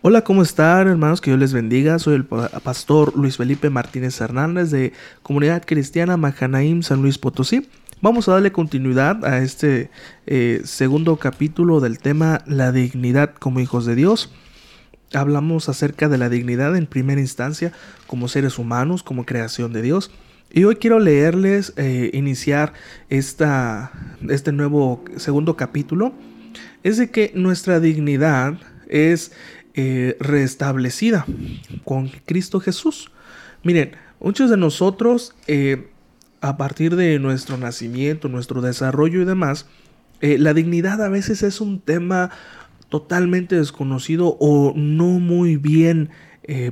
Hola, ¿cómo están hermanos? Que Dios les bendiga. Soy el pastor Luis Felipe Martínez Hernández de Comunidad Cristiana Majanaim San Luis Potosí. Vamos a darle continuidad a este eh, segundo capítulo del tema La dignidad como hijos de Dios. Hablamos acerca de la dignidad en primera instancia como seres humanos, como creación de Dios. Y hoy quiero leerles, eh, iniciar esta, este nuevo segundo capítulo. Es de que nuestra dignidad es eh, restablecida con Cristo Jesús. Miren, muchos de nosotros, eh, a partir de nuestro nacimiento, nuestro desarrollo y demás, eh, la dignidad a veces es un tema totalmente desconocido o no muy bien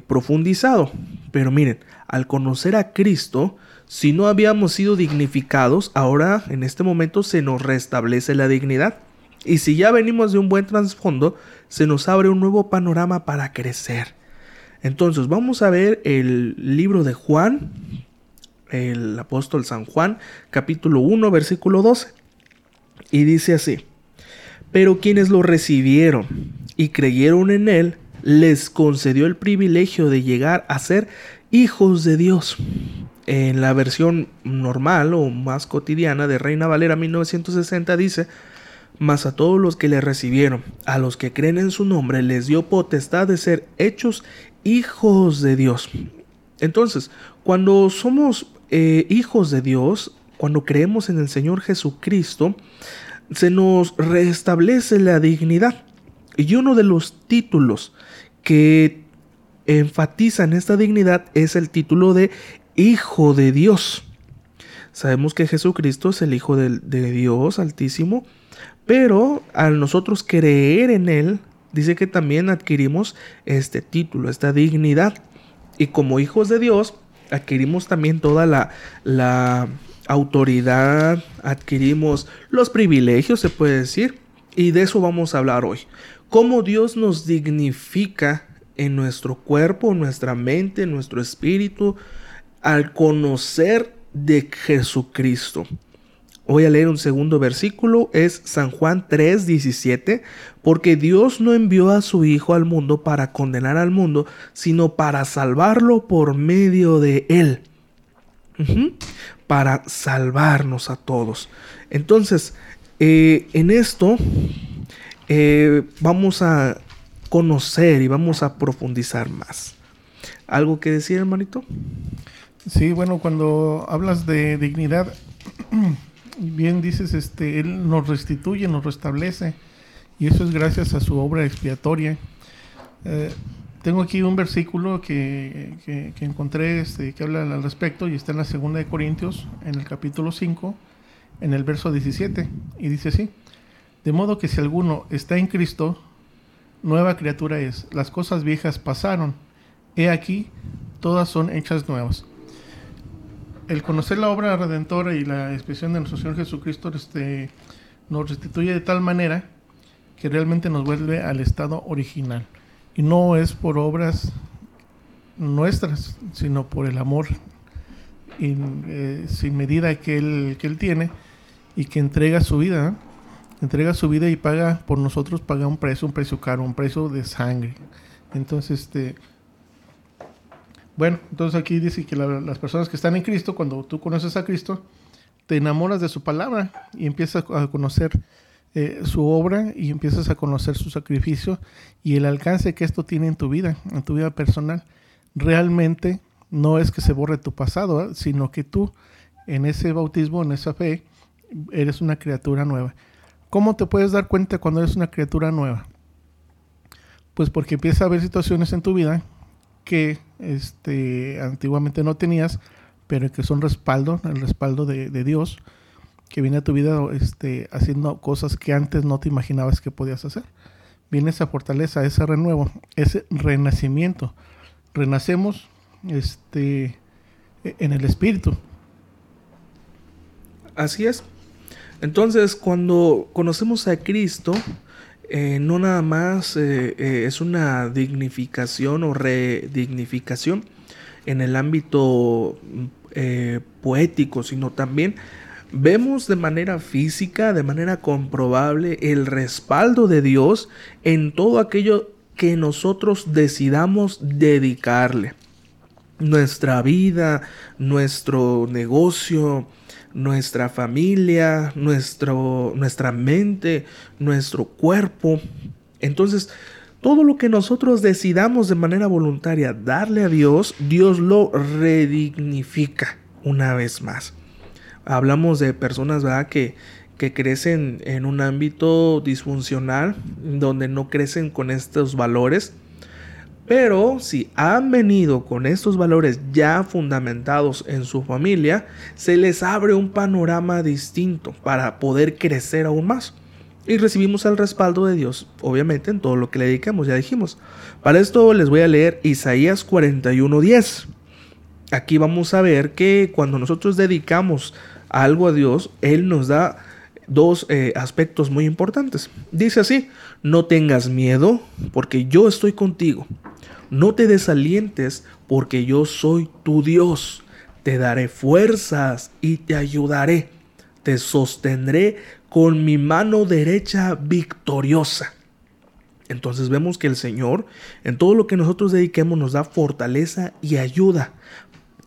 profundizado. Pero miren, al conocer a Cristo, si no habíamos sido dignificados, ahora en este momento se nos restablece la dignidad. Y si ya venimos de un buen trasfondo, se nos abre un nuevo panorama para crecer. Entonces vamos a ver el libro de Juan, el apóstol San Juan, capítulo 1, versículo 12. Y dice así, pero quienes lo recibieron y creyeron en él, les concedió el privilegio de llegar a ser hijos de Dios. En la versión normal o más cotidiana de Reina Valera 1960 dice, mas a todos los que le recibieron, a los que creen en su nombre, les dio potestad de ser hechos hijos de Dios. Entonces, cuando somos eh, hijos de Dios, cuando creemos en el Señor Jesucristo, se nos restablece la dignidad. Y uno de los títulos que enfatizan esta dignidad es el título de Hijo de Dios. Sabemos que Jesucristo es el Hijo de, de Dios Altísimo, pero al nosotros creer en Él, dice que también adquirimos este título, esta dignidad. Y como hijos de Dios, adquirimos también toda la, la autoridad, adquirimos los privilegios, se puede decir. Y de eso vamos a hablar hoy. Cómo Dios nos dignifica en nuestro cuerpo, nuestra mente, en nuestro espíritu, al conocer de Jesucristo. Voy a leer un segundo versículo, es San Juan 3, 17, porque Dios no envió a su Hijo al mundo para condenar al mundo, sino para salvarlo por medio de él. Para salvarnos a todos. Entonces, eh, en esto eh, vamos a conocer y vamos a profundizar más. ¿Algo que decir, hermanito? Sí, bueno, cuando hablas de dignidad, bien dices, este, Él nos restituye, nos restablece, y eso es gracias a su obra expiatoria. Eh, tengo aquí un versículo que, que, encontré este, que habla al respecto y está en la segunda de Corintios, en el capítulo 5, en el verso 17, y dice así, de modo que si alguno está en Cristo, nueva criatura es, las cosas viejas pasaron, he aquí, todas son hechas nuevas el conocer la obra redentora y la expresión de nuestro Señor Jesucristo este, nos restituye de tal manera que realmente nos vuelve al estado original. Y no es por obras nuestras, sino por el amor eh, sin medida que él, que él tiene y que entrega su vida. Entrega su vida y paga por nosotros, paga un precio, un precio caro, un precio de sangre. Entonces, este bueno, entonces aquí dice que las personas que están en Cristo, cuando tú conoces a Cristo, te enamoras de su palabra y empiezas a conocer eh, su obra y empiezas a conocer su sacrificio y el alcance que esto tiene en tu vida, en tu vida personal. Realmente no es que se borre tu pasado, ¿eh? sino que tú en ese bautismo, en esa fe, eres una criatura nueva. ¿Cómo te puedes dar cuenta cuando eres una criatura nueva? Pues porque empieza a haber situaciones en tu vida que este, antiguamente no tenías, pero que son respaldo, el respaldo de, Dios, que viene a tu vida este, haciendo cosas que antes no te imaginabas que podías hacer. Viene esa fortaleza, ese renuevo, ese renacimiento. Renacemos este, en el espíritu. Así es. Entonces, cuando conocemos a Cristo, eh, no nada más eh, eh, es una dignificación o redignificación en el ámbito poético, sino también vemos de manera física, de manera comprobable, el respaldo de Dios en todo aquello que nosotros decidamos dedicarle nuestra vida, nuestro negocio, nuestra familia, nuestro, nuestra mente, nuestro cuerpo. Entonces, todo lo que nosotros decidamos de manera voluntaria darle a Dios, Dios lo redignifica una vez más. Hablamos de personas ¿verdad? Que, que crecen en un ámbito disfuncional, donde no crecen con estos valores. Pero si han venido con estos valores ya fundamentados en su familia, se les abre un panorama distinto para poder crecer aún más. Y recibimos el respaldo de Dios, obviamente, en todo lo que le dedicamos, ya dijimos. Para esto les voy a leer Isaías 41:10. Aquí vamos a ver que cuando nosotros dedicamos algo a Dios, Él nos da dos eh, aspectos muy importantes. Dice así, no tengas miedo porque yo estoy contigo. No te desalientes porque yo soy tu Dios. Te daré fuerzas y te ayudaré. Te sostendré con mi mano derecha victoriosa. Entonces vemos que el Señor en todo lo que nosotros dediquemos nos da fortaleza y ayuda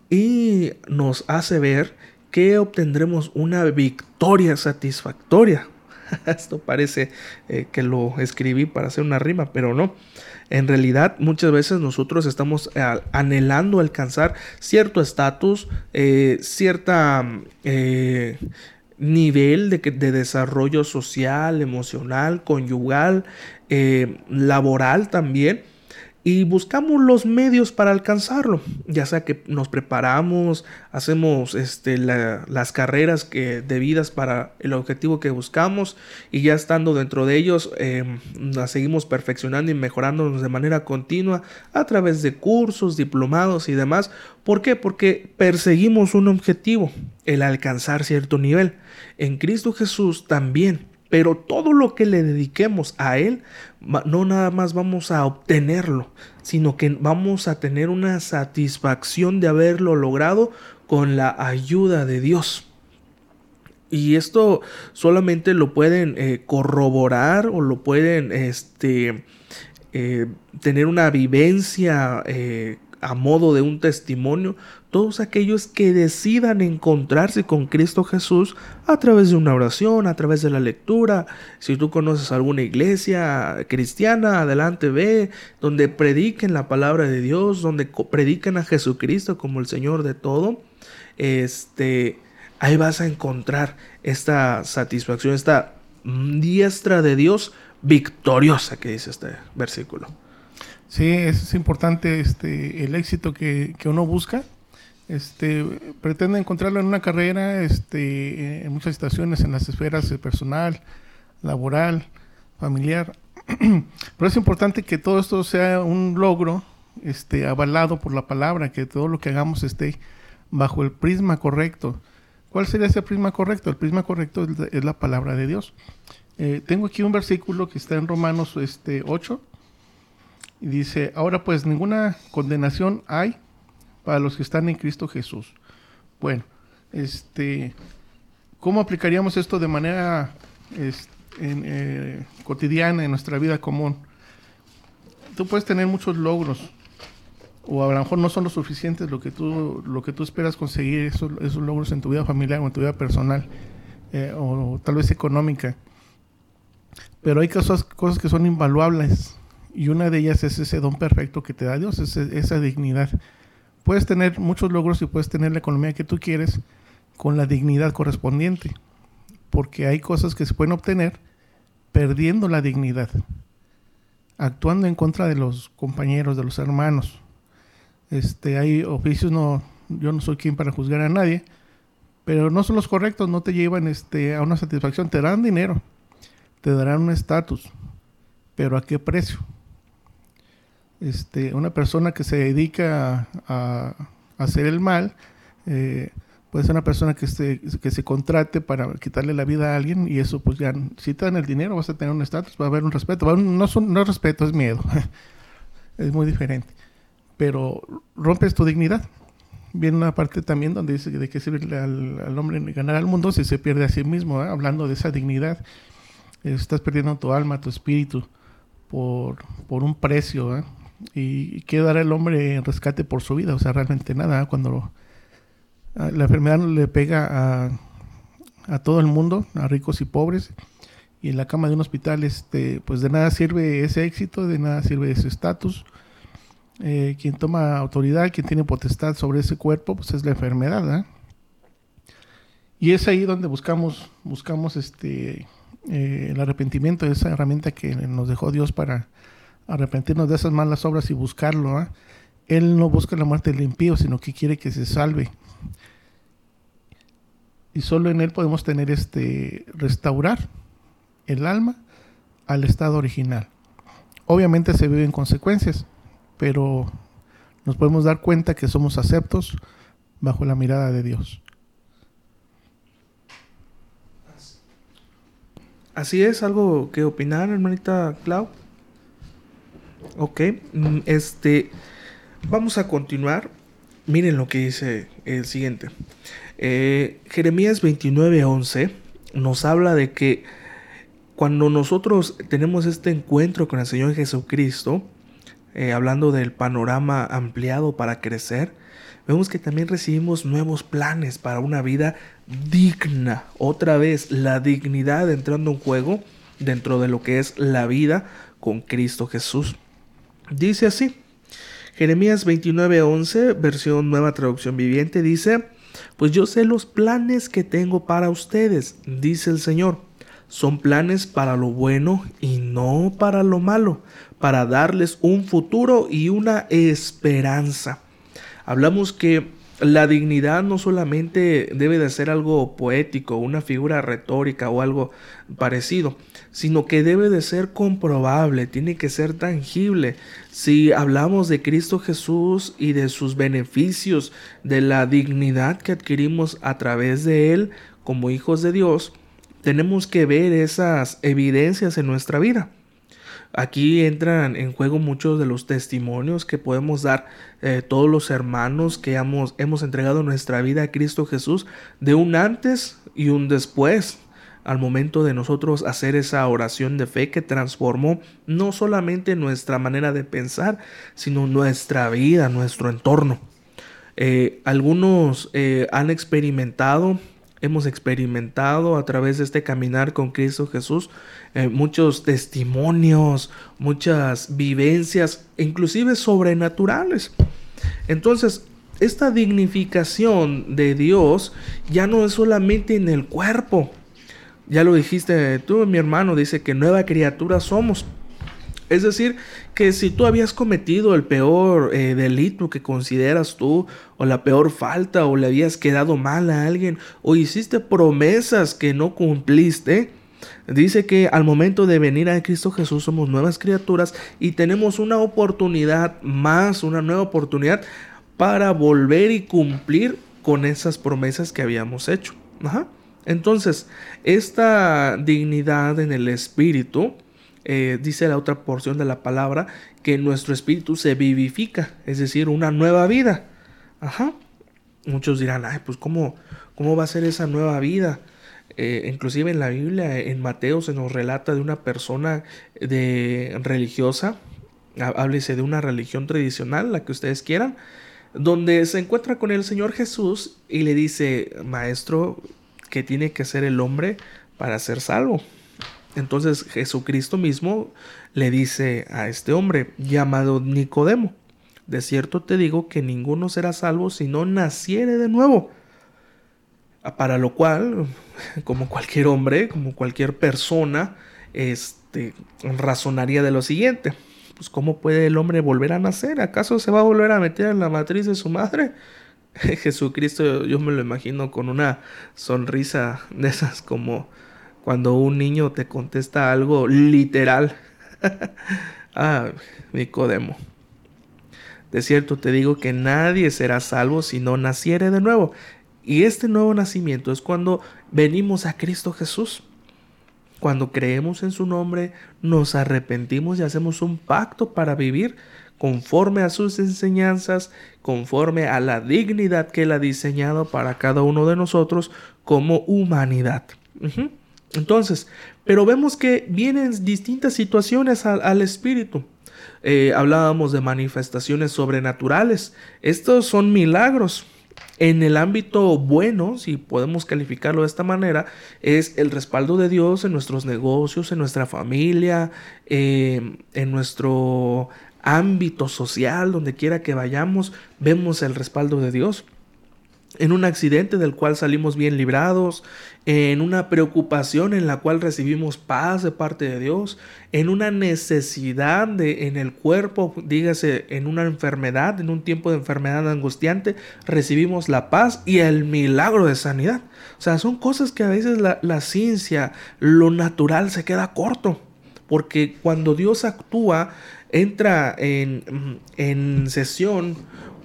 y nos hace ver que obtendremos una victoria satisfactoria. Esto parece eh, que lo escribí para hacer una rima, pero no. En realidad muchas veces nosotros estamos eh, anhelando alcanzar cierto estatus, eh, cierta nivel de, de, desarrollo social, emocional, conyugal, laboral también y buscamos los medios para alcanzarlo, ya sea que nos preparamos, hacemos este, las carreras que, debidas para el objetivo que buscamos y ya estando dentro de ellos em, seguimos perfeccionando y mejorándonos de manera continua a través de cursos, diplomados y demás. ¿Por qué? Porque perseguimos un objetivo, el alcanzar cierto nivel. En Cristo Jesús también pero todo lo que le dediquemos a Él, no nada más vamos a obtenerlo, sino que vamos a tener una satisfacción de haberlo logrado con la ayuda de Dios. Y esto solamente lo pueden eh, corroborar o lo pueden este, eh, tener una vivencia eh, a modo de un testimonio todos aquellos que decidan encontrarse con Cristo Jesús a través de una oración, a través de la lectura. Si tú conoces alguna iglesia cristiana, adelante ve, donde prediquen la palabra de Dios, donde prediquen a Jesucristo como el Señor de todo. Este, ahí vas a encontrar esta satisfacción, esta diestra de Dios victoriosa que dice este versículo. Sí, es importante este, el éxito que, que uno busca este, pretende encontrarlo en una carrera, este, en muchas situaciones, en las esferas personal, laboral, familiar. Pero es importante que todo esto sea un logro este, avalado por la palabra, que todo lo que hagamos esté bajo el prisma correcto. ¿Cuál sería ese prisma correcto? El prisma correcto es la, palabra de Dios. Eh, tengo aquí un versículo que está en Romanos este, 8 y dice, ahora pues ninguna condenación hay para los que están en Cristo Jesús. Bueno, este, ¿cómo aplicaríamos esto de manera eh, cotidiana en nuestra vida común? Tú puedes tener muchos logros, o a lo mejor no son lo suficientes lo que tú, lo que tú esperas conseguir esos, esos logros en tu vida familiar o en tu vida personal, eh, o, tal vez económica. Pero hay cosas, cosas que son invaluables, y una de ellas es ese don perfecto que te da Dios, esa dignidad puedes tener muchos logros y puedes tener la economía que tú quieres con la dignidad correspondiente, porque hay cosas que se pueden obtener perdiendo la dignidad, actuando en contra de los compañeros, de los hermanos. Este, hay oficios, no, yo no soy quien para juzgar a nadie, pero no son los correctos, no te llevan este, a una satisfacción, te dan dinero, te darán un estatus, pero ¿a qué precio? Este, una persona que se dedica a, hacer el mal, eh, puede ser una persona que se, que se contrate para quitarle la vida a alguien y eso pues ya, si te dan el dinero vas a tener un estatus, va a haber un respeto, no, son, no respeto, es miedo, es muy diferente, pero rompes tu dignidad. Viene una parte también donde dice de qué sirve al, hombre ganar al mundo si se pierde a sí mismo, hablando de esa dignidad. Estás perdiendo tu alma, tu espíritu, por, por un precio. ¿eh? ¿Y qué dará el hombre en rescate por su vida? O sea, realmente nada. Cuando la enfermedad le pega a, a todo el mundo, a ricos y pobres, y en la cama de un hospital, este, pues de nada sirve ese éxito, de nada sirve ese estatus. Eh, quien toma autoridad, quien tiene potestad sobre ese cuerpo, pues es la enfermedad. Y es ahí donde buscamos, buscamos este, eh, el arrepentimiento, esa herramienta que nos dejó Dios para arrepentirnos de esas malas obras y buscarlo. Él no busca la muerte del impío, sino que quiere que se salve. Y solo en Él podemos tener este, restaurar el alma al estado original. Obviamente se viven consecuencias, pero nos podemos dar cuenta que somos aceptos bajo la mirada de Dios. Así es, algo que opinar, hermanita Clau. Ok, mm, este, vamos a continuar. Miren lo que dice el siguiente. Eh, Jeremías 29:11 nos habla de que cuando nosotros tenemos este encuentro con el Señor Jesucristo, eh, hablando del panorama ampliado para crecer, vemos que también recibimos nuevos planes para una vida digna. Otra vez, la dignidad entrando en juego dentro de lo que es la vida con Cristo Jesús. Dice así, Jeremías 29:11, versión nueva traducción viviente, dice, pues yo sé los planes que tengo para ustedes, dice el Señor son planes para lo bueno y no para lo malo, para darles un futuro y una esperanza. Hablamos que la dignidad no solamente debe de ser algo poético, una figura retórica o algo parecido, sino que debe de ser comprobable, tiene que ser tangible. Si hablamos de Cristo Jesús y de sus beneficios, de la dignidad que adquirimos a través de Él como hijos de Dios, tenemos que ver esas evidencias en nuestra vida. Aquí entran en juego muchos de los testimonios que podemos dar eh, todos los hermanos que hemos, hemos entregado nuestra vida a Cristo Jesús de un antes y un después al momento de nosotros hacer esa oración de fe que transformó no solamente nuestra manera de pensar, sino nuestra vida, nuestro entorno. Eh, algunos eh, han experimentado hemos experimentado a través de este caminar con Cristo Jesús, eh, muchos testimonios, muchas vivencias, inclusive sobrenaturales. Entonces, esta dignificación de Dios ya no es solamente en el cuerpo. Ya lo dijiste tú, mi hermano, dice que nueva criatura somos. Es decir, que si tú habías cometido el peor eh, delito que consideras tú, o la peor falta, o le habías quedado mal a alguien, o hiciste promesas que no cumpliste, dice que al momento de venir a Cristo Jesús somos nuevas criaturas y tenemos una oportunidad más, una nueva oportunidad para volver y cumplir con esas promesas que habíamos hecho. Entonces, esta dignidad en el espíritu, eh, dice la otra porción de la palabra, que nuestro espíritu se vivifica, es decir, una nueva vida. Ajá. Muchos dirán, ay, pues ¿cómo, cómo va a ser esa nueva vida? Eh, inclusive en la Biblia, en Mateo, se nos relata de una persona de religiosa, háblese de una religión tradicional, la que ustedes quieran, donde se encuentra con el Señor Jesús y le dice, maestro, ¿qué tiene que ser el hombre para ser salvo? Entonces Jesucristo mismo le dice a este hombre llamado Nicodemo, de cierto te digo que ninguno será salvo si no naciere de nuevo. Para lo cual, como cualquier hombre, como cualquier persona, este, razonaría de lo siguiente. Pues ¿cómo puede el hombre volver a nacer? ¿Acaso se va a volver a meter en la matriz de su madre? Jesucristo yo me lo imagino con una sonrisa de esas como cuando un niño te contesta algo literal. ah, Nicodemo. De cierto te digo que nadie será salvo si no naciere de nuevo. Y este nuevo nacimiento es cuando venimos a Cristo Jesús. Cuando creemos en su nombre, nos arrepentimos y hacemos un pacto para vivir conforme a sus enseñanzas, conforme a la dignidad que Él ha diseñado para cada uno de nosotros como humanidad. Entonces, Pero vemos que vienen distintas situaciones al, espíritu. Eh, hablábamos de manifestaciones sobrenaturales. Estos son milagros. En el ámbito bueno, si podemos calificarlo de esta manera, es el respaldo de Dios en nuestros negocios, en nuestra familia, eh, en nuestro ámbito social, donde quiera que vayamos, vemos el respaldo de Dios en un accidente del cual salimos bien librados, en una preocupación en la cual recibimos paz de parte de Dios, en una necesidad de, en el cuerpo, dígase, en una enfermedad, en un tiempo de enfermedad angustiante, recibimos la paz y el milagro de sanidad. O sea, son cosas que a veces la, la ciencia, lo natural se queda corto, porque cuando Dios actúa, entra en, en sesión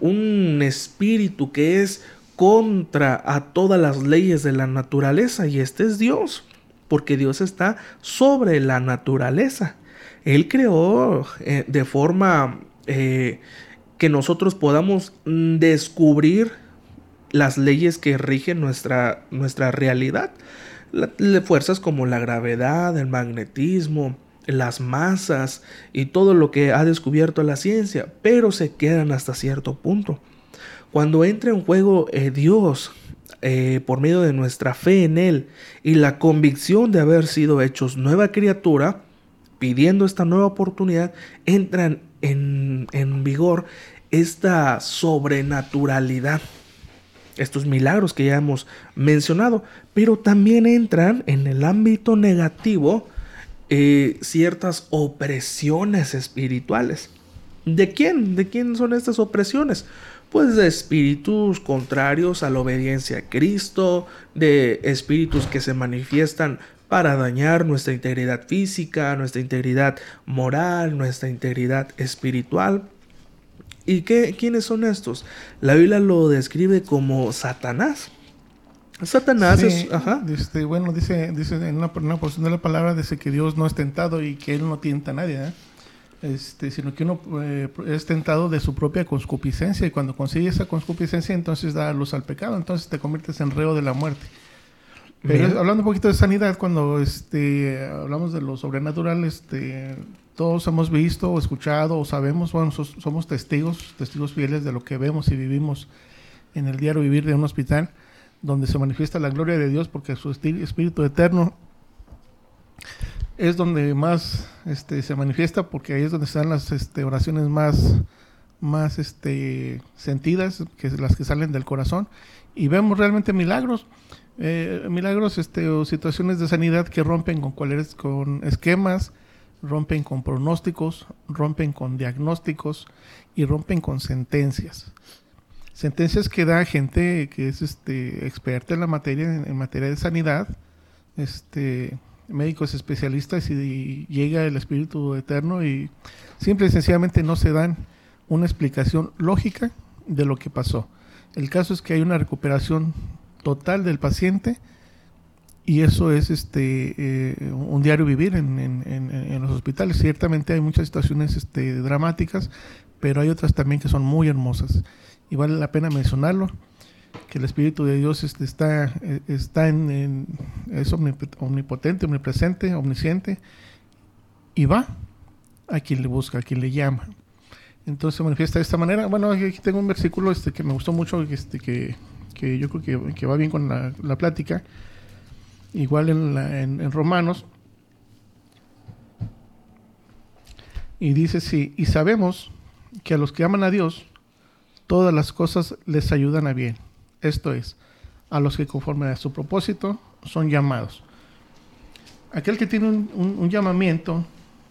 un espíritu que es contra a todas las leyes de la naturaleza y este es Dios, porque Dios está sobre la naturaleza. Él creó eh, de forma eh, que nosotros podamos descubrir las leyes que rigen nuestra, nuestra realidad. fuerzas como la gravedad, el magnetismo, las masas y todo lo que ha descubierto la ciencia, pero se quedan hasta cierto punto. Cuando entra en juego eh, Dios eh, por medio de nuestra fe en Él y la convicción de haber sido hechos nueva criatura, pidiendo esta nueva oportunidad, entran en, en vigor esta sobrenaturalidad estos milagros que ya hemos mencionado, pero también entran en el ámbito negativo eh, ciertas opresiones espirituales. ¿De quién? ¿De quién son estas opresiones? pues de espíritus contrarios a la obediencia a Cristo, de espíritus que se manifiestan para dañar nuestra integridad física, nuestra integridad moral, nuestra integridad espiritual. ¿Y qué, quiénes son estos? La Biblia lo describe como Satanás. Satanás es. Ajá. Este, bueno, dice, dice en una, una, porción de la palabra, dice que Dios no es tentado y que Él no tienta a nadie. ¿eh? este, sino que uno eh, es tentado de su propia conscupiscencia y cuando consigue esa conscupiscencia entonces da luz al pecado, entonces te conviertes en reo de la muerte. Pero hablando un poquito de sanidad, cuando este, hablamos de lo sobrenatural, este, todos hemos visto o escuchado o sabemos, bueno, somos testigos, testigos fieles de lo que vemos y vivimos en el diario vivir de un hospital, donde se manifiesta la gloria de Dios porque su espíritu eterno es donde más este, se manifiesta porque ahí es donde están las este, oraciones más, más este, sentidas, que las que salen del corazón, y vemos realmente milagros, eh, milagros este, o situaciones de sanidad que rompen con, cuáles, con esquemas, rompen con pronósticos, rompen con diagnósticos y rompen con sentencias. Sentencias que da gente que es este, experta en la materia, en, en materia de sanidad, este, médicos especialistas y, llega el Espíritu Eterno y simple y sencillamente no se dan una explicación lógica de lo que pasó. El caso es que hay una recuperación total del paciente y eso es este eh, un diario vivir en, en, los hospitales. Ciertamente hay muchas situaciones este, dramáticas, pero hay otras también que son muy hermosas y vale la pena mencionarlo que el Espíritu de Dios este, está, eh, está en, es omnipotente, omnipresente, omnisciente, y va a quien le busca, a quien le llama. Entonces se manifiesta de esta manera. Bueno, aquí tengo un versículo este, que me gustó mucho, este, que, que yo creo que, que, va bien con la, la plática. Igual en, en, en, Romanos. Y dice, sí, y sabemos que a los que aman a Dios, todas las cosas les ayudan a bien esto es, a los que conforme a su propósito son llamados. Aquel que tiene un, llamamiento,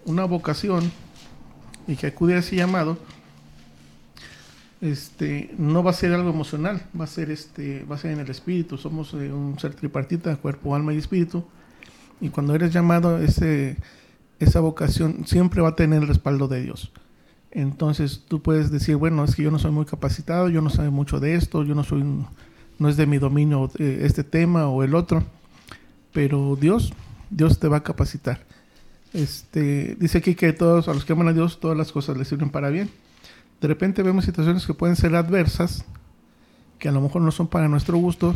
una vocación, y que acude a ese llamado, este, no va a ser algo emocional, va a ser, este, va a ser en el espíritu. Somos eh, un ser tripartita, cuerpo, alma y espíritu. Y cuando eres llamado, ese, esa vocación siempre va a tener el respaldo de Dios. Entonces tú puedes decir, bueno, es que yo no soy muy capacitado, yo no sé mucho de esto, yo no soy, no es de mi dominio eh, este tema o el otro, pero Dios, Dios te va a capacitar. Este, dice aquí que todos, a los que aman a Dios, todas las cosas les sirven para bien. De repente vemos situaciones que pueden ser adversas, que a lo mejor no son para nuestro gusto,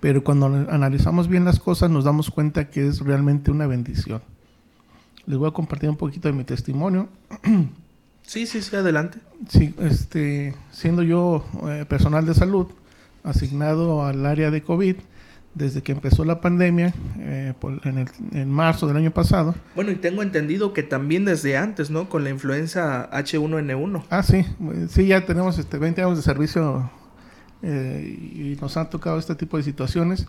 pero cuando analizamos bien las cosas nos damos cuenta que es realmente una bendición. Les voy a compartir un poquito de mi testimonio. Sí, sí, sí, adelante. Sí, este, siendo yo eh, personal de salud asignado al área de COVID desde que empezó la pandemia eh, en, el, en, marzo del año pasado. Bueno, y tengo entendido que también desde antes, ¿no? Con la influenza H1N1. Ah, sí, sí, ya tenemos este, 20 años de servicio eh, y nos han tocado este tipo de situaciones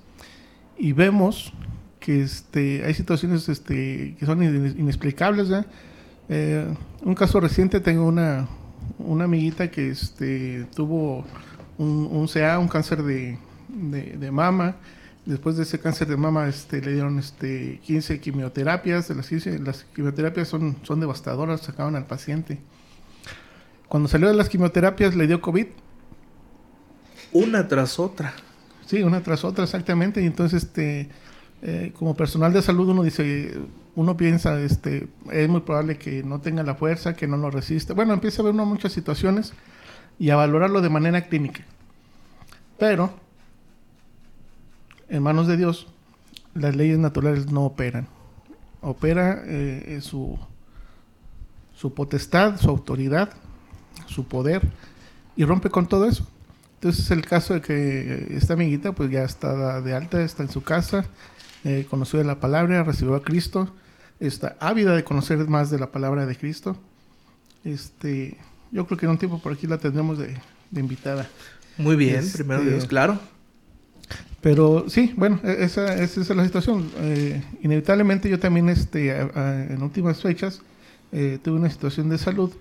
y vemos que este, hay situaciones este, que son inexplicables. Eh, un caso reciente, tengo una, una amiguita que este, tuvo un, un, CA, un cáncer de, de, mama. Después de ese cáncer de mama este, le dieron este, 15 quimioterapias. Las, las quimioterapias son, son devastadoras, sacaban al paciente. Cuando salió de las quimioterapias le dio COVID. Una tras otra. Sí, una tras otra, exactamente. Y entonces, este, eh, como personal de salud, uno dice, uno piensa, este, es muy probable que no tenga la fuerza, que no lo resista. Bueno, empieza a ver uno muchas situaciones y a valorarlo de manera clínica. Pero, en manos de Dios, las leyes naturales no operan. Opera eh, su, su potestad, su autoridad, su poder, y rompe con todo eso. Entonces es el caso de que esta amiguita pues ya está de alta, está en su casa, eh, conoció de la palabra, recibió a Cristo, está ávida de conocer más de la palabra de Cristo. Este, yo creo que en un tiempo por aquí la tendremos de, invitada. Muy bien, este, primero Dios, claro. Pero sí, bueno, e-, esa, esa es la situación. Eh, inevitablemente yo también este, en últimas fechas eh, tuve una situación de salud,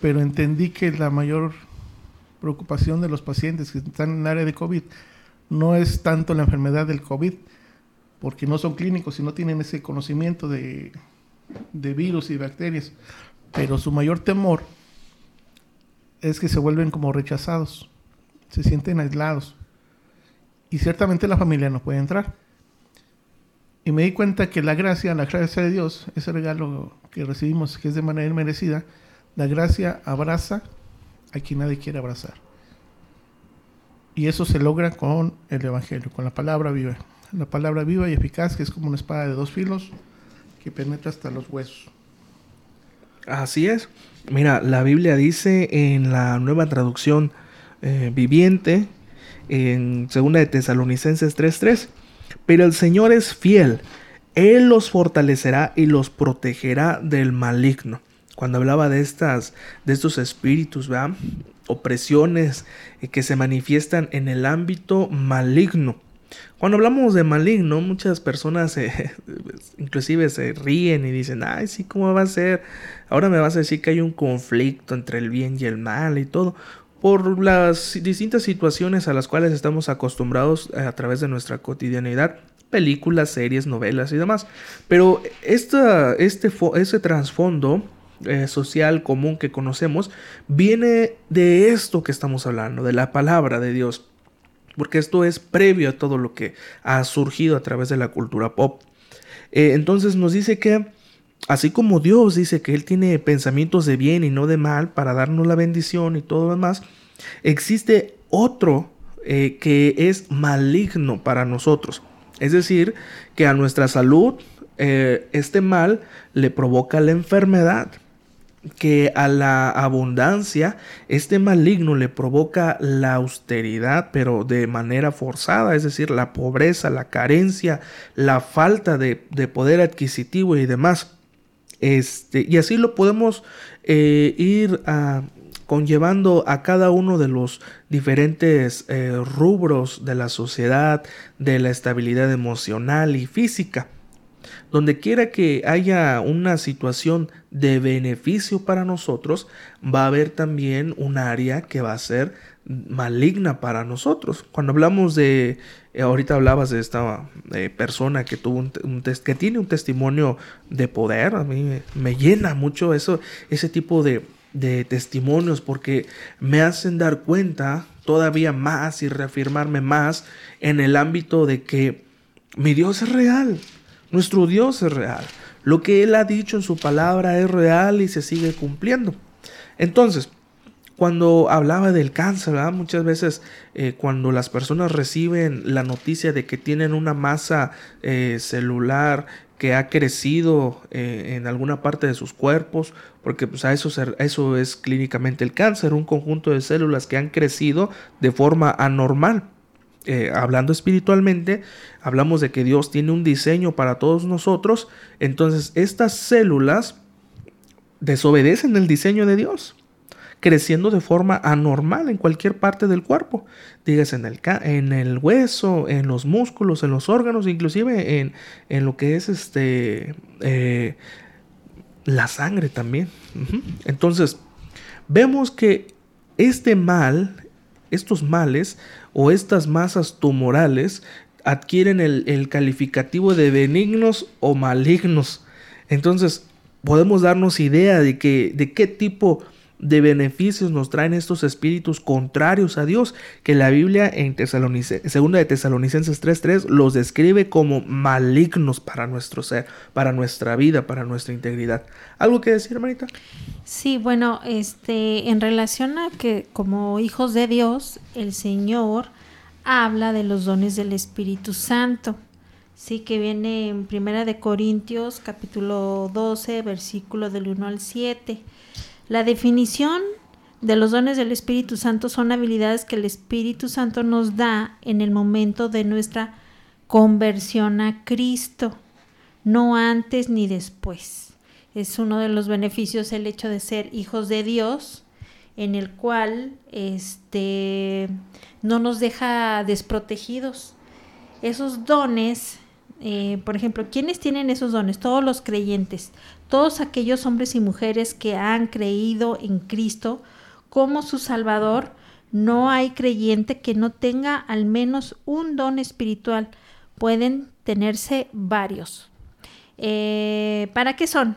pero entendí que la mayor preocupación de los pacientes que están en el área de COVID no es tanto la enfermedad del COVID, porque no son clínicos y no tienen ese conocimiento de, de virus y bacterias, pero su mayor temor es que se vuelven como rechazados, se sienten aislados y ciertamente la familia no puede entrar. Y me di cuenta que la gracia, la gracia de Dios, ese regalo que recibimos, que es de manera inmerecida, la gracia abraza a quien nadie quiere abrazar. Y eso se logra con el Evangelio, con la palabra viva. La palabra viva y eficaz, que es como una espada de dos filos que penetra hasta los huesos. Así es. Mira, la Biblia dice en la nueva traducción eh, viviente, en 2 de Tesalonicenses 3:3, pero el Señor es fiel, Él los fortalecerá y los protegerá del maligno cuando hablaba de estas de estos espíritus, ¿verdad? opresiones eh, que se manifiestan en el ámbito maligno. Cuando hablamos de maligno, muchas personas inclusive se ríen y dicen, ay, sí, ¿cómo va a ser? Ahora me vas a decir que hay un conflicto entre el bien y el mal y todo, por las distintas situaciones a las cuales estamos acostumbrados a través de nuestra cotidianidad, películas, series, novelas y demás. Pero esta, este, ese trasfondo eh, social común que conocemos viene de esto que estamos hablando, de la palabra de Dios. Porque esto es previo a todo lo que ha surgido a través de la cultura pop. Eh, entonces nos dice que, así como Dios dice que Él tiene pensamientos de bien y no de mal para darnos la bendición y todo lo demás, existe otro eh, que es maligno para nosotros. Es decir, que a nuestra salud este mal le provoca la enfermedad que a la abundancia este maligno le provoca la austeridad, pero de manera forzada, es decir, la pobreza, la carencia, la falta de, poder adquisitivo y demás. Este, y así lo podemos eh, ir a, conllevando a cada uno de los diferentes eh, rubros de la sociedad, de la estabilidad emocional y física. Donde quiera que haya una situación de beneficio para nosotros, va a haber también un área que va a ser maligna para nosotros. Cuando hablamos de, eh, ahorita hablabas de esta eh, persona que tuvo un, que tiene un testimonio de poder, a mí me, llena mucho eso, ese tipo de, de testimonios porque me hacen dar cuenta todavía más y reafirmarme más en el ámbito de que mi Dios es real. Nuestro Dios es real. Lo que Él ha dicho en su palabra es real y se sigue cumpliendo. Entonces, cuando hablaba del cáncer, muchas veces eh, cuando las personas reciben la noticia de que tienen una masa eh, celular que ha crecido eh, en alguna parte de sus cuerpos, porque pues, a eso, eso es clínicamente el cáncer, un conjunto de células que han crecido de forma anormal. Hablando espiritualmente, hablamos de que Dios tiene un diseño para todos nosotros, entonces estas células desobedecen el diseño de Dios creciendo de forma anormal en cualquier parte del cuerpo. Dígase en el, en el hueso, en los músculos, en los órganos, inclusive en, en lo que es este eh, la sangre también. Entonces, vemos que este mal, estos males o estas masas tumorales adquieren el, calificativo de benignos o malignos. Entonces, podemos darnos idea de, qué tipo beneficios nos traen estos espíritus contrarios a Dios, que la Biblia en segunda de Tesalonicenses 3:3 los describe como malignos para nuestro ser, para nuestra vida, para nuestra integridad. ¿Algo que decir, hermanita? Sí, bueno, este en relación a que como hijos de Dios, el Señor habla de los dones del Espíritu Santo. Sí, que viene en Primera de Corintios, capítulo 12, versículo del 1 al 7 la definición de los dones del Espíritu Santo son habilidades que el Espíritu Santo nos da en el momento de nuestra conversión a Cristo, no antes ni después. Es uno de los beneficios el hecho de ser hijos de Dios, en el cual este, no nos deja desprotegidos. Esos dones, eh, por ejemplo, ¿quiénes tienen esos dones? Todos los creyentes todos aquellos hombres y mujeres que han creído en Cristo como su Salvador, no hay creyente que no tenga al menos un don espiritual. Pueden tenerse varios. Eh, ¿Para qué son?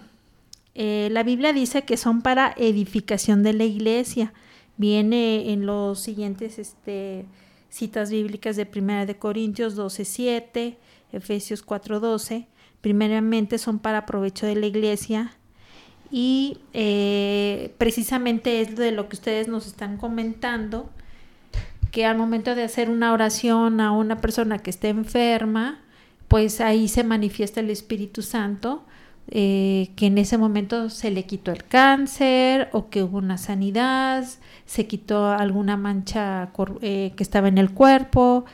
Eh, la Biblia dice que son para edificación de la iglesia. Viene en los siguientes este, citas bíblicas de 1 de Corintios 12.7, Efesios 4.12 primeramente son para provecho de la iglesia y eh, precisamente es de lo que ustedes nos están comentando, que al momento de hacer una oración a una persona que esté enferma, pues ahí se manifiesta el Espíritu Santo, eh, que en ese momento se le quitó el cáncer o que hubo una sanidad, se quitó alguna mancha eh, que estaba en el cuerpo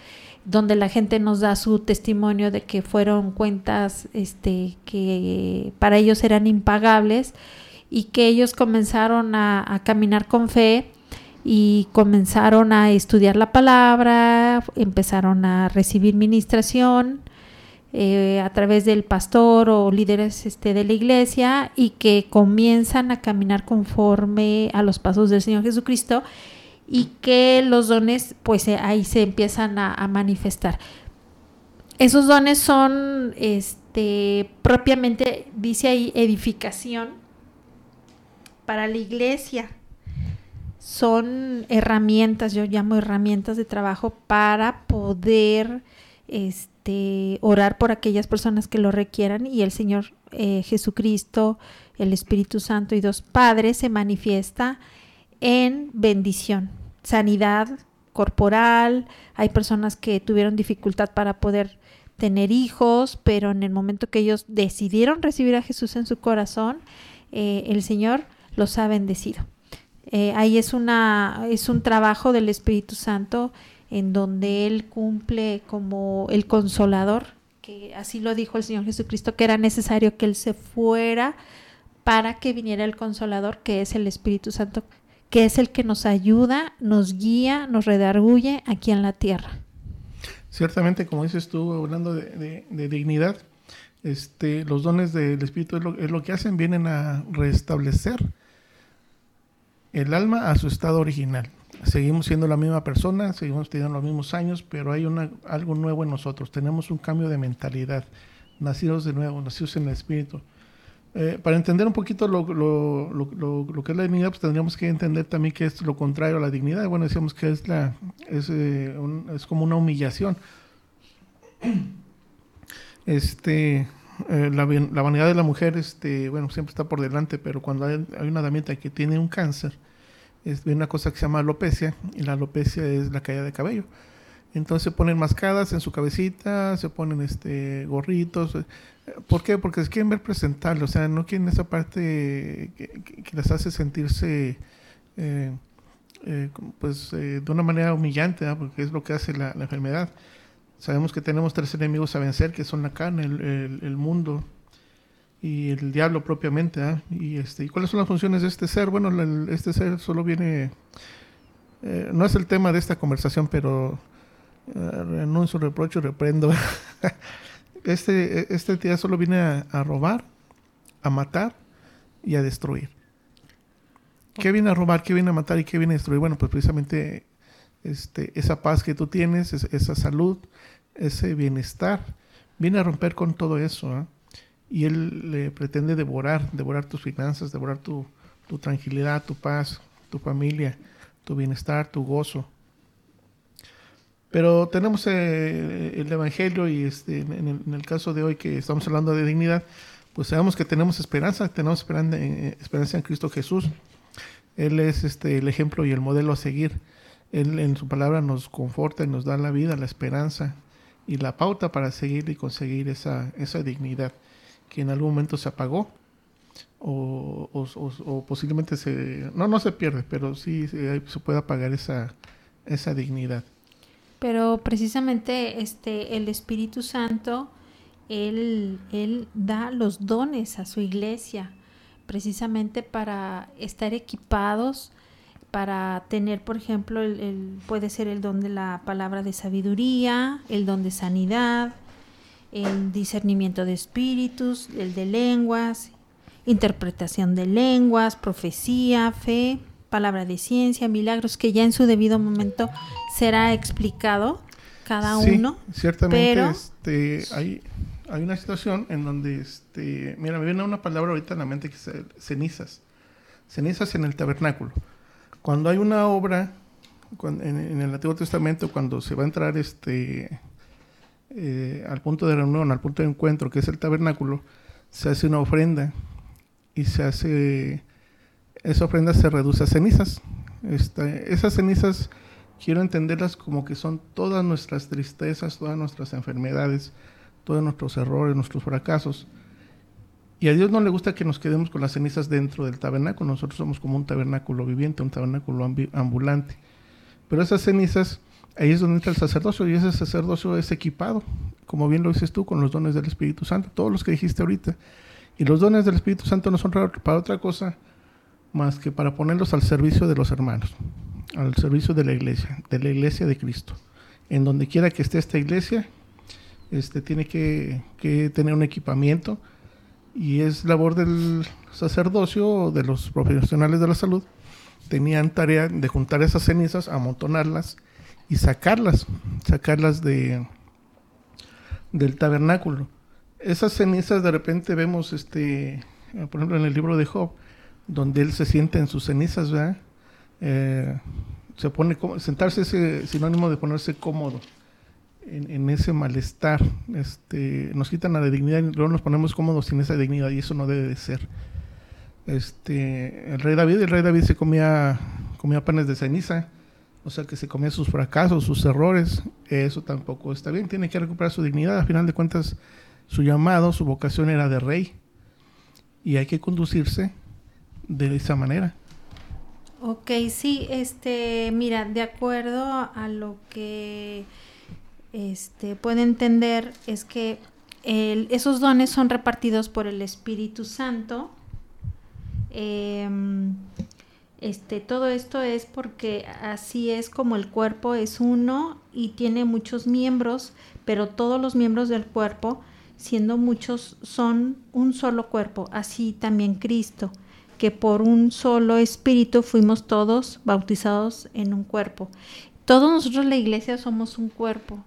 donde la gente nos da su testimonio de que fueron cuentas este, que para ellos eran impagables y que ellos comenzaron a, caminar con fe y comenzaron a estudiar la palabra, empezaron a recibir ministración eh, a través del pastor o líderes este, de la iglesia y que comienzan a caminar conforme a los pasos del Señor Jesucristo y que los dones pues eh, ahí se empiezan a, manifestar. Esos dones son este propiamente dice ahí edificación para la iglesia. Son herramientas, yo llamo herramientas de trabajo para poder este, orar por aquellas personas que lo requieran y el Señor eh, Jesucristo, el Espíritu Santo y dos padres se manifiesta en bendición sanidad corporal, hay personas que tuvieron dificultad para poder tener hijos, pero en el momento que ellos decidieron recibir a Jesús en su corazón, eh, el Señor los ha bendecido. Eh, ahí es, una, es un trabajo del Espíritu Santo en donde Él cumple como el consolador, que así lo dijo el Señor Jesucristo, que era necesario que Él se fuera para que viniera el consolador, que es el Espíritu Santo que es el que nos ayuda, nos guía, nos redarguye aquí en la tierra. Ciertamente, como dices tú, hablando de, dignidad, este, los dones del Espíritu es lo, que hacen, vienen a restablecer el alma a su estado original. Seguimos siendo la misma persona, seguimos teniendo los mismos años, pero hay una, algo nuevo en nosotros. Tenemos un cambio de mentalidad, nacidos de nuevo, nacidos en el Espíritu. Eh, para entender un poquito lo, que es la dignidad, pues tendríamos que entender también que es lo contrario a la dignidad. Bueno, decíamos que es, la, es, eh, como una humillación. Este, eh, la, vanidad de la mujer, este, bueno, siempre está por delante, pero cuando hay, una damieta que tiene un cáncer, es una cosa que se llama alopecia y la alopecia es la caída de cabello. Entonces se ponen mascadas en su cabecita, se ponen este gorritos. ¿Por qué? Porque se quieren ver presentables, o sea, no quieren esa parte que, les hace sentirse eh, eh, pues eh, de una manera humillante, porque es lo que hace la, enfermedad. Sabemos que tenemos tres enemigos a vencer, que son la carne, el, mundo y el diablo propiamente. Y, este, ¿Y cuáles son las funciones de este ser? Bueno, este ser solo viene, no es el tema de esta conversación, pero renuncio, reprocho, reprendo. este, este día solo viene a, robar, a matar y a destruir. ¿Qué viene a robar, qué viene a matar y qué viene a destruir? Bueno, pues precisamente este, esa paz que tú tienes, esa salud, ese bienestar, viene a romper con todo eso. ¿ah? Y él le pretende devorar, devorar tus finanzas, devorar tu, tu tranquilidad, tu paz, tu familia, tu bienestar, tu gozo. Pero tenemos eh, el Evangelio y este, en el, caso de hoy que estamos hablando de dignidad, pues sabemos que tenemos esperanza, tenemos esperanza, eh, esperanza en Cristo Jesús. Él es este, el ejemplo y el modelo a seguir. Él en su palabra nos conforta y nos da la vida, la esperanza y la pauta para seguir y conseguir esa, esa dignidad que en algún momento se apagó o, o, posiblemente se... No, no se pierde, pero sí se, se puede apagar esa, esa dignidad. Pero precisamente este, el Espíritu Santo, él, él da los dones a su iglesia, precisamente para estar equipados, para tener, por ejemplo, el, puede ser el don de la palabra de sabiduría, el don de sanidad, el discernimiento de espíritus, el de lenguas, interpretación de lenguas, profecía, fe, palabra de ciencia, milagros, que ya en su debido momento será explicado cada sí, uno. Ciertamente, este, hay, hay una situación en donde, este, mira, me viene una palabra ahorita en la mente que es cenizas. Cenizas en el tabernáculo. Cuando hay una obra, en, el Antiguo Testamento, cuando se va a entrar este, eh, al punto de reunión, al punto de encuentro, que es el tabernáculo, se hace una ofrenda y se hace esa ofrenda se reduce a cenizas. esas cenizas quiero entenderlas como que son todas nuestras tristezas, todas nuestras enfermedades, todos nuestros errores, nuestros fracasos. Y a Dios no le gusta que nos quedemos con las cenizas dentro del tabernáculo. Nosotros somos como un tabernáculo viviente, un tabernáculo ambulante. Pero esas cenizas, ahí es donde entra el sacerdocio y ese sacerdocio es equipado, como bien lo dices tú, con los dones del Espíritu Santo, todos los que dijiste ahorita. Y los dones del Espíritu Santo no son para otra cosa más que para ponerlos al servicio de los hermanos, al servicio de la iglesia, de la iglesia de Cristo. En donde quiera que esté esta iglesia, este, tiene que, tener un equipamiento y es labor del sacerdocio de los profesionales de la salud. Tenían tarea de juntar esas cenizas, amontonarlas y sacarlas, sacarlas de, del tabernáculo. Esas cenizas de repente vemos, este, por ejemplo, en el libro de Job, donde él se siente en sus cenizas, ¿verdad? Eh, se pone sentarse es sinónimo de ponerse cómodo en, ese malestar. Este, nos quitan la dignidad y luego nos ponemos cómodos sin esa dignidad y eso no debe de ser. Este, el rey David, el rey David se comía, comía panes de ceniza, o sea que se comía sus fracasos, sus errores. Eso tampoco está bien. Tiene que recuperar su dignidad. A final de cuentas, su llamado, su vocación era de rey y hay que conducirse de esa manera. Ok, sí, este, mira, de acuerdo a lo que este, puede entender es que esos dones son repartidos por el Espíritu Santo. Em, este, todo esto es porque así es como el cuerpo es uno y tiene muchos miembros, pero todos los miembros del cuerpo, siendo muchos, son un solo cuerpo, así también Cristo que por un solo espíritu fuimos todos bautizados en un cuerpo. Todos nosotros la iglesia somos un cuerpo.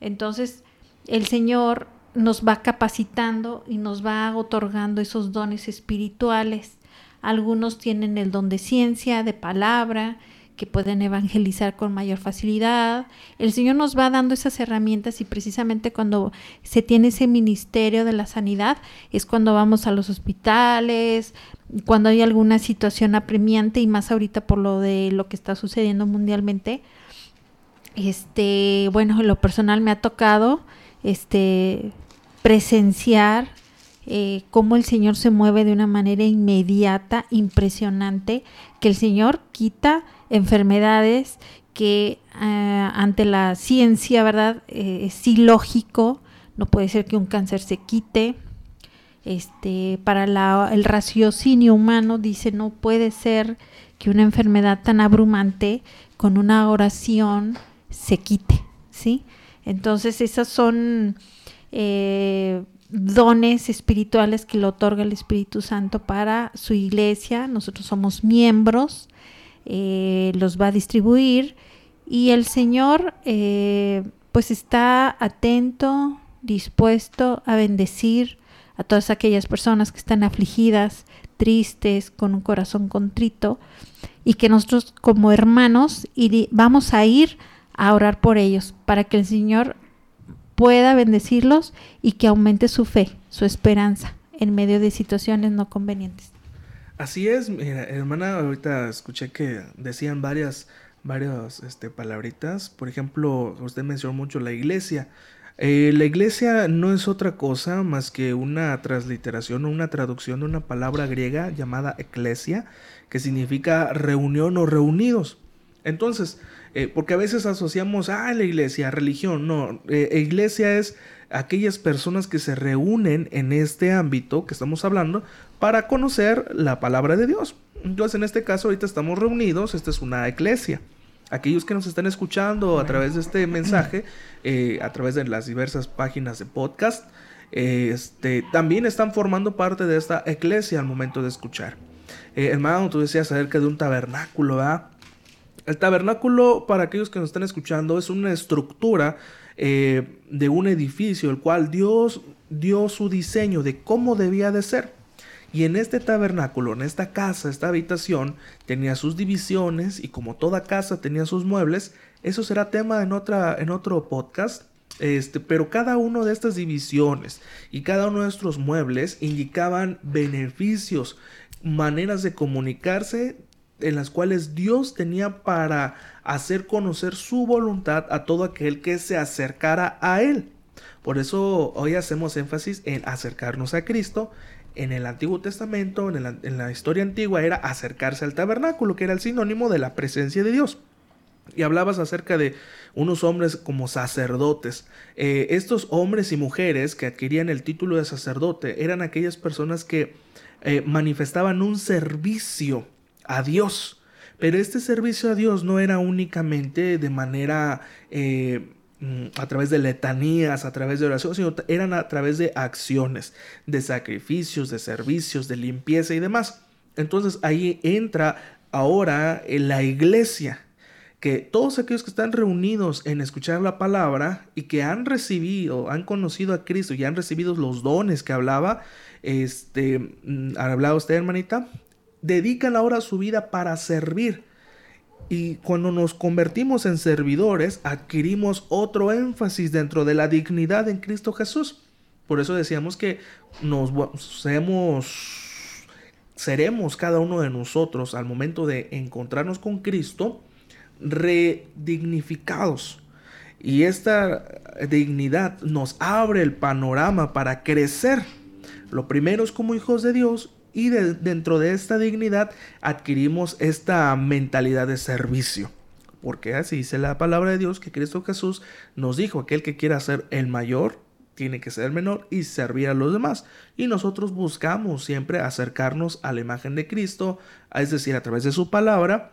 Entonces el Señor nos va capacitando y nos va otorgando esos dones espirituales. Algunos tienen el don de ciencia, de palabra, que pueden evangelizar con mayor facilidad. El Señor nos va dando esas herramientas y precisamente cuando se tiene ese ministerio de la sanidad es cuando vamos a los hospitales, cuando hay alguna situación apremiante y más ahorita por lo de lo que está sucediendo mundialmente. Este, bueno, en lo personal me ha tocado este presenciar eh, cómo el Señor se mueve de una manera inmediata, impresionante, que el Señor quita enfermedades que eh, ante la ciencia, ¿verdad? Eh, es ilógico, no puede ser que un cáncer se quite. Este, para el raciocinio humano dice no puede ser que una enfermedad tan abrumante con una oración se quite, ¿sí? Entonces esas son eh, dones espirituales que le otorga el Espíritu Santo para su iglesia. Nosotros somos miembros, eh, los va a distribuir y el Señor eh, pues está atento, dispuesto a bendecir a todas aquellas personas que están afligidas, tristes, con un corazón contrito y que nosotros como hermanos vamos a ir a orar por ellos para que el Señor pueda bendecirlos y que aumente su fe, su esperanza en medio de situaciones no convenientes. Así es, hermana, ahorita escuché que decían varias, varias este, palabritas. Por ejemplo, usted mencionó mucho la iglesia. Eh, la iglesia no es otra cosa más que una transliteración o una traducción de una palabra griega llamada eclesia, que significa reunión o reunidos. Entonces, eh, porque a veces asociamos a ah, la iglesia, religión. No, eh, iglesia es aquellas personas que se reúnen en este ámbito que estamos hablando para conocer la palabra de Dios. Entonces, en este caso, ahorita estamos reunidos, esta es una iglesia. Aquellos que nos están escuchando a través de este mensaje, eh, a través de las diversas páginas de podcast, este, también están formando parte de esta iglesia al momento de escuchar. hermano, tú decías acerca de un tabernáculo, ¿verdad? El tabernáculo, para aquellos que nos están escuchando, es una estructura eh, de un edificio, el cual Dios dio su diseño de cómo debía de ser. Y en este tabernáculo, en esta casa, esta habitación, tenía sus divisiones y como toda casa tenía sus muebles, eso será tema en, otra, en otro podcast. Este, pero cada una de estas divisiones y cada uno de estos muebles indicaban beneficios, maneras de comunicarse en las cuales Dios tenía para hacer conocer su voluntad a todo aquel que se acercara a Él. Por eso hoy hacemos énfasis en acercarnos a Cristo. En el Antiguo Testamento, en, la historia antigua, era acercarse al tabernáculo, que era el sinónimo de la presencia de Dios. Y hablabas acerca de unos hombres como sacerdotes. Eh, estos hombres y mujeres que adquirían el título de sacerdote eran aquellas personas que eh, manifestaban un servicio a Dios. Pero este servicio a Dios no era únicamente de manera eh, a través de letanías, a través de oración, sino eran a través de acciones, de sacrificios, de servicios, de limpieza y demás. Entonces ahí entra ahora en la iglesia, que todos aquellos que están reunidos en escuchar la palabra y que han recibido, han conocido a Cristo y han recibido los dones que hablaba, este, mm, hablado usted hermanita, dedican ahora su vida para servir. Y cuando nos convertimos en servidores, adquirimos otro énfasis dentro de la dignidad en Cristo Jesús. Por eso decíamos que nos seremos, cada uno de nosotros al momento de encontrarnos con Cristo redignificados. Y esta dignidad nos abre el panorama para crecer. Lo primero es como hijos de Dios y dentro de esta dignidad adquirimos esta mentalidad de servicio. Porque así dice la palabra de Dios que Cristo Jesús nos dijo, aquel que quiera ser el mayor, tiene que ser el menor y servir a los demás. Y nosotros buscamos siempre acercarnos a la imagen de Cristo, es decir, a través de su palabra,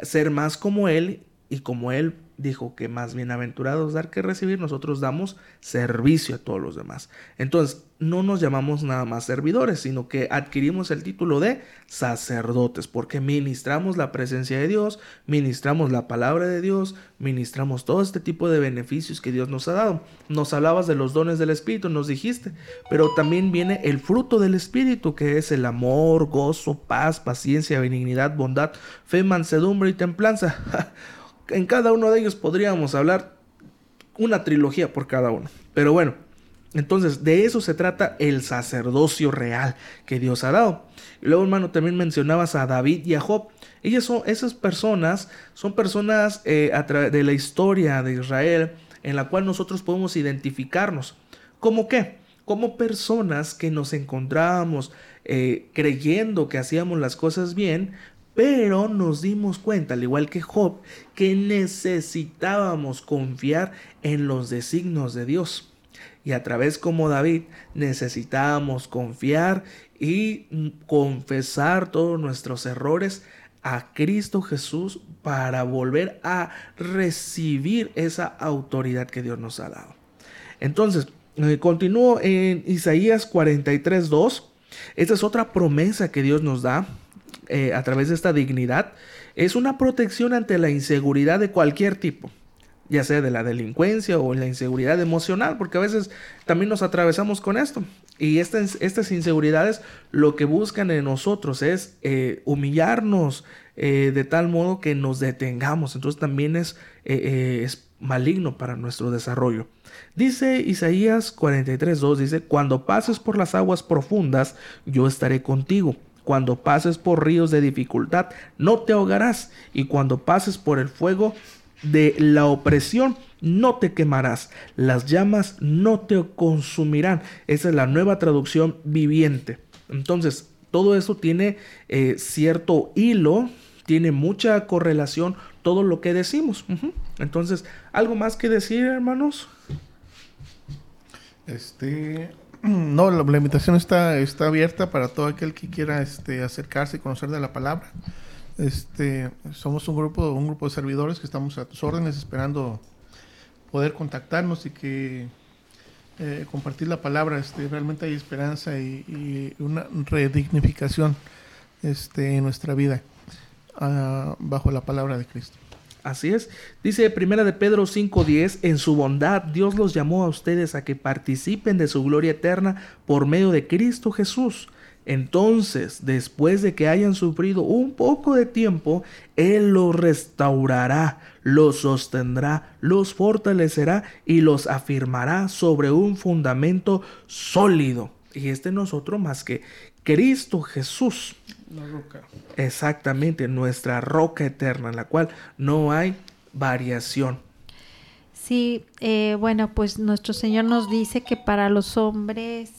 ser más como Él y como Él dijo que más bienaventurados dar que recibir, nosotros damos servicio a todos los demás. Entonces, no nos llamamos nada más servidores, sino que adquirimos el título de sacerdotes, porque ministramos la presencia de Dios, ministramos la palabra de Dios, ministramos todo este tipo de beneficios que Dios nos ha dado. Nos hablabas de los dones del Espíritu, nos dijiste, pero también viene el fruto del Espíritu, que es el amor, gozo, paz, paciencia, benignidad, bondad, fe, mansedumbre y templanza. en cada uno de ellos podríamos hablar una trilogía por cada uno. Pero bueno, entonces de eso se trata el sacerdocio real que Dios ha dado. Y luego, hermano, también mencionabas a David y a Job. Ellas son, esas personas son personas eh, de la historia de Israel en la cual nosotros podemos identificarnos. ¿Cómo qué? Como personas que nos encontrábamos eh, creyendo que hacíamos las cosas bien, pero nos dimos cuenta, al igual que Job, que necesitábamos confiar en los designios de Dios. Y a través como David necesitábamos confiar y confesar todos nuestros errores a Cristo Jesús para volver a recibir esa autoridad que Dios nos ha dado. Entonces, eh, continúo en Isaías 43.2. Esta es otra promesa que Dios nos da eh, a través de esta dignidad es una protección ante la inseguridad de cualquier tipo, ya sea de la delincuencia o la inseguridad emocional, porque a veces también nos atravesamos con esto. Y estas, estas inseguridades lo que buscan en nosotros es eh, humillarnos eh, de tal modo que nos detengamos. Entonces también es, es maligno para nuestro desarrollo. Dice Isaías 43.2, dice, cuando pases por las aguas profundas, yo estaré contigo cuando pases por ríos de dificultad, no te ahogarás. Y cuando pases por el fuego de la opresión, no te quemarás. Las llamas no te consumirán. Esa es la nueva traducción viviente. Entonces, todo eso tiene eh, cierto hilo, tiene mucha correlación todo lo que decimos. Entonces, ¿algo más que decir, hermanos? Este, no, la, invitación está, está abierta para todo aquel que quiera este, acercarse y conocer de la palabra. Este, somos un grupo, un grupo de servidores que estamos a tus órdenes esperando poder contactarnos y que eh, compartir la palabra. Este, realmente hay esperanza y, una redignificación este, en nuestra vida ah, bajo la palabra de Cristo. Así es. Dice Primera de Pedro 5:10, en su bondad Dios los llamó a ustedes a que participen de su gloria eterna por medio de Cristo Jesús. Entonces, después de que hayan sufrido un poco de tiempo, Él los restaurará, los sostendrá, los fortalecerá y los afirmará sobre un fundamento sólido. Y este no es otro más que Cristo Jesús. La roca. Exactamente, nuestra roca eterna, en la cual no hay variación. Sí, eh, bueno, pues nuestro Señor nos dice que para los hombres,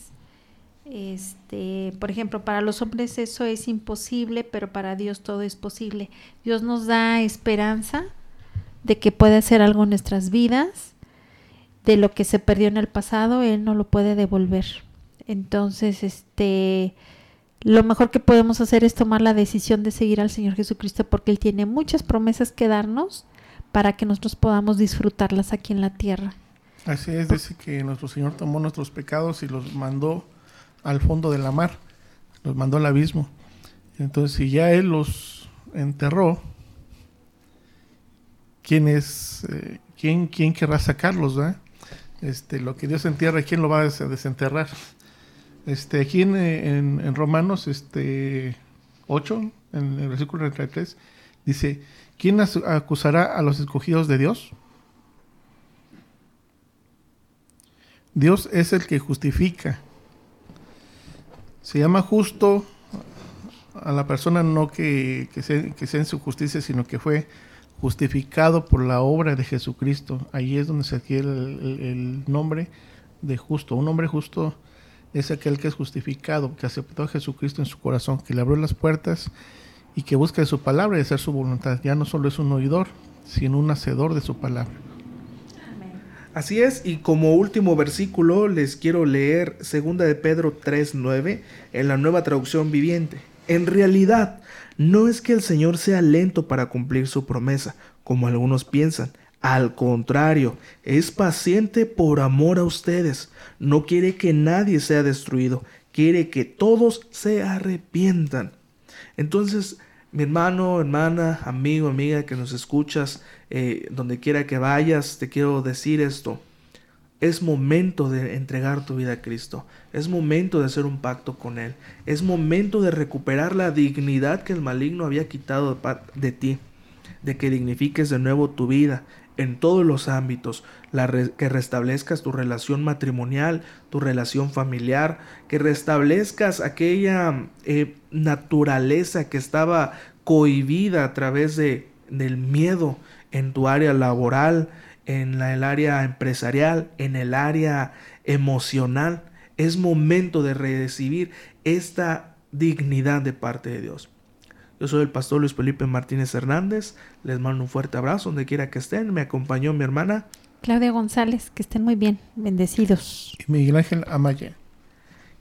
este, por ejemplo, para los hombres eso es imposible, pero para Dios todo es posible. Dios nos da esperanza de que puede hacer algo en nuestras vidas, de lo que se perdió en el pasado, Él no lo puede devolver. Entonces, este, lo mejor que podemos hacer es tomar la decisión de seguir al Señor Jesucristo porque Él tiene muchas promesas que darnos para que nosotros podamos disfrutarlas aquí en la tierra. Así es, dice que nuestro Señor tomó nuestros pecados y los mandó al fondo de la mar, los mandó al abismo. Entonces, si ya Él los enterró, ¿quién es, eh, quién, quién querrá sacarlos? Este, lo que Dios entierra, ¿quién lo va a desenterrar? Este, aquí en, Romanos este, 8, en el versículo 33, dice, ¿quién acusará a los escogidos de Dios? Dios es el que justifica. Se llama justo a la persona no que, sea, que sea en su justicia, sino que fue justificado por la obra de Jesucristo. Ahí es donde se adquiere el nombre de justo. Un hombre justo es aquel que es justificado, que aceptó a Jesucristo en su corazón, que le abrió las puertas y que busca de su palabra y hacer su voluntad. Ya no solo es un oidor, sino un hacedor de su palabra. Así es, y como último versículo les quiero leer 2 de Pedro 3:9 en la nueva traducción viviente. En realidad, no es que el Señor sea lento para cumplir su promesa, como algunos piensan. Al contrario, es paciente por amor a ustedes. No quiere que nadie sea destruido, quiere que todos se arrepientan. Entonces, mi hermano, hermana, amigo, amiga que nos escuchas, eh, donde quiera que vayas, te quiero decir esto. Es momento de entregar tu vida a Cristo. Es momento de hacer un pacto con Él. Es momento de recuperar la dignidad que el maligno había quitado de, ti. De que dignifiques de nuevo tu vida en todos los ámbitos. que restablezcas tu relación matrimonial, tu relación familiar. Que restablezcas aquella eh, naturaleza que estaba cohibida a través de, del miedo en tu área laboral, en el área empresarial, en el área emocional. Es momento de recibir esta dignidad de parte de Dios. Yo soy el pastor Luis Felipe Martínez Hernández. Les mando un fuerte abrazo donde quiera que estén. Me acompañó mi hermana Claudia González. Que estén muy bien. Bendecidos. Y Miguel Ángel Amaya.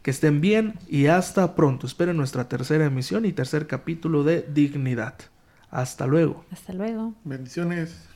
Que estén bien y hasta pronto. Esperen nuestra tercera emisión y tercer capítulo de Dignidad. Hasta luego. Hasta luego. Bendiciones.